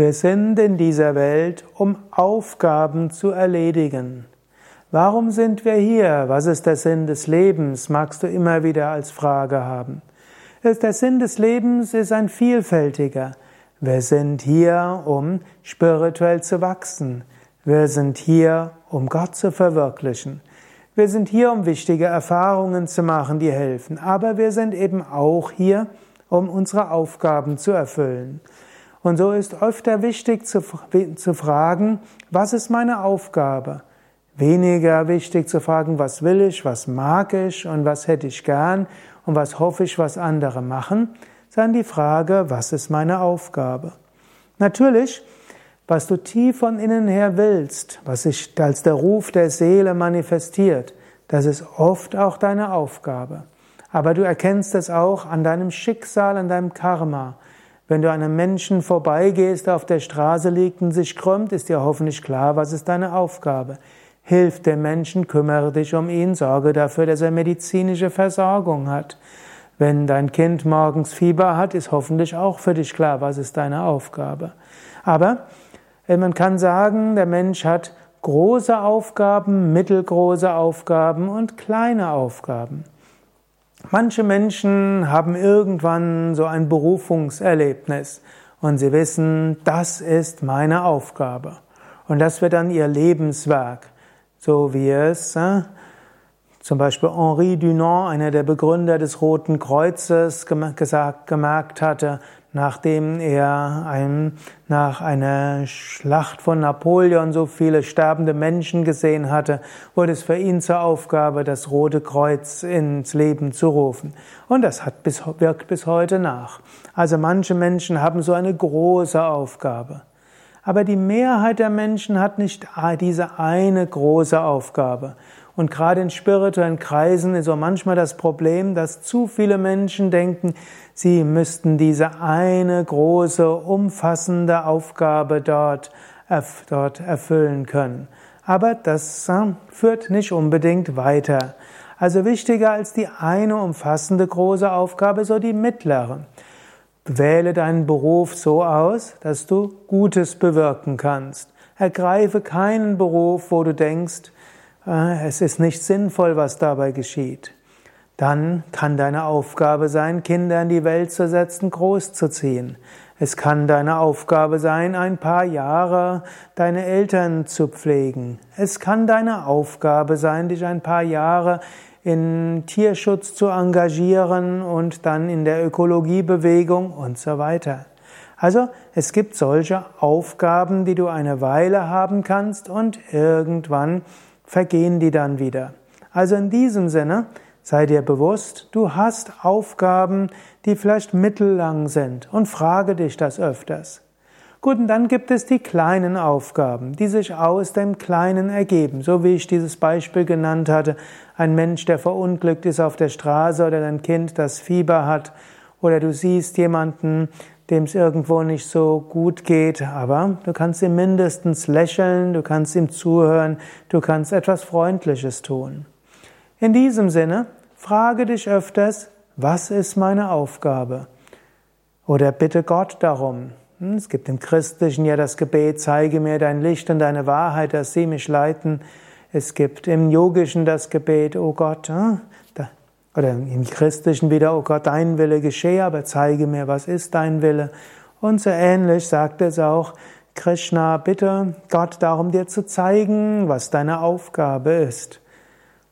Wir sind in dieser Welt, um Aufgaben zu erledigen. Warum sind wir hier? Was ist der Sinn des Lebens? Magst du immer wieder als Frage haben. Der Sinn des Lebens ist ein vielfältiger. Wir sind hier, um spirituell zu wachsen. Wir sind hier, um Gott zu verwirklichen. Wir sind hier, um wichtige Erfahrungen zu machen, die helfen. Aber wir sind eben auch hier, um unsere Aufgaben zu erfüllen. Und so ist öfter wichtig zu, zu fragen, was ist meine Aufgabe? Weniger wichtig zu fragen, was will ich, was mag ich und was hätte ich gern und was hoffe ich, was andere machen, sondern die Frage, was ist meine Aufgabe? Natürlich, was du tief von innen her willst, was sich als der Ruf der Seele manifestiert, das ist oft auch deine Aufgabe. Aber du erkennst es auch an deinem Schicksal, an deinem Karma. Wenn du einem Menschen vorbeigehst, der auf der Straße liegt und sich krümmt, ist dir hoffentlich klar, was ist deine Aufgabe. Hilf dem Menschen, kümmere dich um ihn, sorge dafür, dass er medizinische Versorgung hat. Wenn dein Kind morgens Fieber hat, ist hoffentlich auch für dich klar, was ist deine Aufgabe. Aber äh, man kann sagen, der Mensch hat große Aufgaben, mittelgroße Aufgaben und kleine Aufgaben. Manche Menschen haben irgendwann so ein Berufungserlebnis und sie wissen, das ist meine Aufgabe. Und das wird dann ihr Lebenswerk, so wie es äh, zum Beispiel Henri Dunant, einer der Begründer des Roten Kreuzes, gesagt, gemerkt hatte, nachdem er ein, nach einer Schlacht von Napoleon so viele sterbende Menschen gesehen hatte, wurde es für ihn zur Aufgabe, das Rote Kreuz ins Leben zu rufen. Und das hat bis, wirkt bis heute nach. Also manche Menschen haben so eine große Aufgabe. Aber die Mehrheit der Menschen hat nicht diese eine große Aufgabe. Und gerade in spirituellen Kreisen ist auch manchmal das Problem, dass zu viele Menschen denken, sie müssten diese eine große, umfassende Aufgabe dort, dort erfüllen können. Aber das äh, führt nicht unbedingt weiter. Also wichtiger als die eine umfassende große Aufgabe, so die mittlere. Wähle deinen Beruf so aus, dass du Gutes bewirken kannst. Ergreife keinen Beruf, wo du denkst, es ist nicht sinnvoll, was dabei geschieht. Dann kann deine Aufgabe sein, Kinder in die Welt zu setzen, großzuziehen. Es kann deine Aufgabe sein, ein paar Jahre deine Eltern zu pflegen. Es kann deine Aufgabe sein, dich ein paar Jahre in Tierschutz zu engagieren und dann in der Ökologiebewegung und so weiter. Also es gibt solche Aufgaben, die du eine Weile haben kannst und irgendwann vergehen die dann wieder. Also in diesem Sinne, sei dir bewusst, du hast Aufgaben, die vielleicht mittellang sind und frage dich das öfters. Gut, und dann gibt es die kleinen Aufgaben, die sich aus dem Kleinen ergeben. So wie ich dieses Beispiel genannt hatte, ein Mensch, der verunglückt ist auf der Straße oder dein Kind, das Fieber hat, oder du siehst jemanden, dem es irgendwo nicht so gut geht, aber du kannst ihm mindestens lächeln, du kannst ihm zuhören, du kannst etwas Freundliches tun. In diesem Sinne, frage dich öfters, was ist meine Aufgabe? Oder bitte Gott darum. Hm, es gibt im Christlichen ja das Gebet, zeige mir dein Licht und deine Wahrheit, dass sie mich leiten. Es gibt im Yogischen das Gebet, oh Gott, hm, oder im Christlichen wieder, oh Gott, dein Wille geschehe, aber zeige mir, was ist dein Wille. Und so ähnlich sagt es auch Krishna, bitte Gott darum, dir zu zeigen, was deine Aufgabe ist.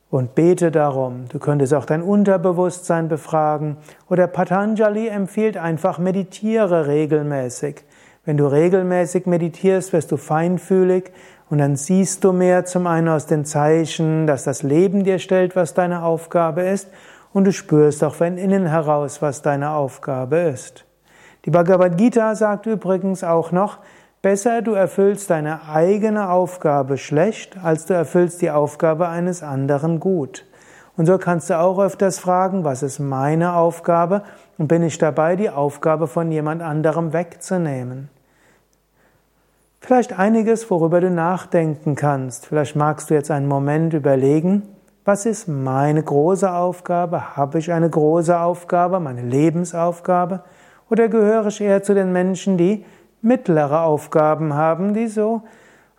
Und bete darum. Du könntest auch dein Unterbewusstsein befragen. Oder Patanjali empfiehlt einfach, meditiere regelmäßig. Wenn du regelmäßig meditierst, wirst du feinfühlig und dann siehst du mehr zum einen aus den Zeichen, dass das Leben dir stellt, was deine Aufgabe ist, und du spürst auch von innen heraus, was deine Aufgabe ist. Die Bhagavad Gita sagt übrigens auch noch, besser du erfüllst deine eigene Aufgabe schlecht, als du erfüllst die Aufgabe eines anderen gut. Und so kannst du auch öfters fragen, was ist meine Aufgabe und bin ich dabei, die Aufgabe von jemand anderem wegzunehmen. Vielleicht einiges, worüber du nachdenken kannst. Vielleicht magst du jetzt einen Moment überlegen, was ist meine große Aufgabe? Habe ich eine große Aufgabe, meine Lebensaufgabe? Oder gehöre ich eher zu den Menschen, die mittlere Aufgaben haben, die so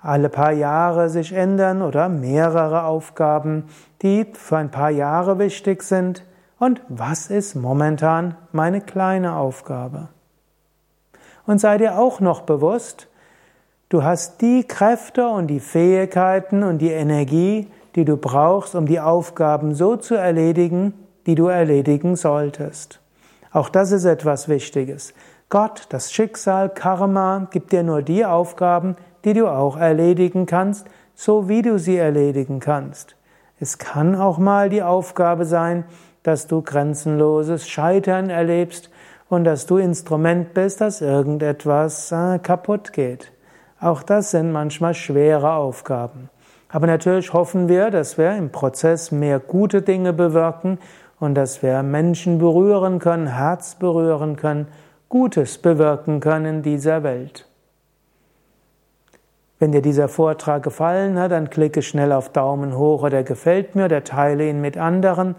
alle paar Jahre sich ändern oder mehrere Aufgaben, die für ein paar Jahre wichtig sind. Und was ist momentan meine kleine Aufgabe? Und sei dir auch noch bewusst, du hast die Kräfte und die Fähigkeiten und die Energie, die du brauchst, um die Aufgaben so zu erledigen, die du erledigen solltest. Auch das ist etwas Wichtiges. Gott, das Schicksal, Karma gibt dir nur die Aufgaben, die du auch erledigen kannst, so wie du sie erledigen kannst. Es kann auch mal die Aufgabe sein, dass du grenzenloses Scheitern erlebst und dass du Instrument bist, dass irgendetwas äh, kaputt geht. Auch das sind manchmal schwere Aufgaben. Aber natürlich hoffen wir, dass wir im Prozess mehr gute Dinge bewirken und dass wir Menschen berühren können, Herz berühren können, Gutes bewirken können in dieser Welt. Wenn dir dieser Vortrag gefallen hat, dann klicke schnell auf Daumen hoch oder gefällt mir oder teile ihn mit anderen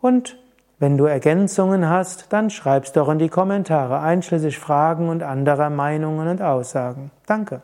und wenn du Ergänzungen hast, dann schreib's doch in die Kommentare, einschließlich Fragen und anderer Meinungen und Aussagen. Danke.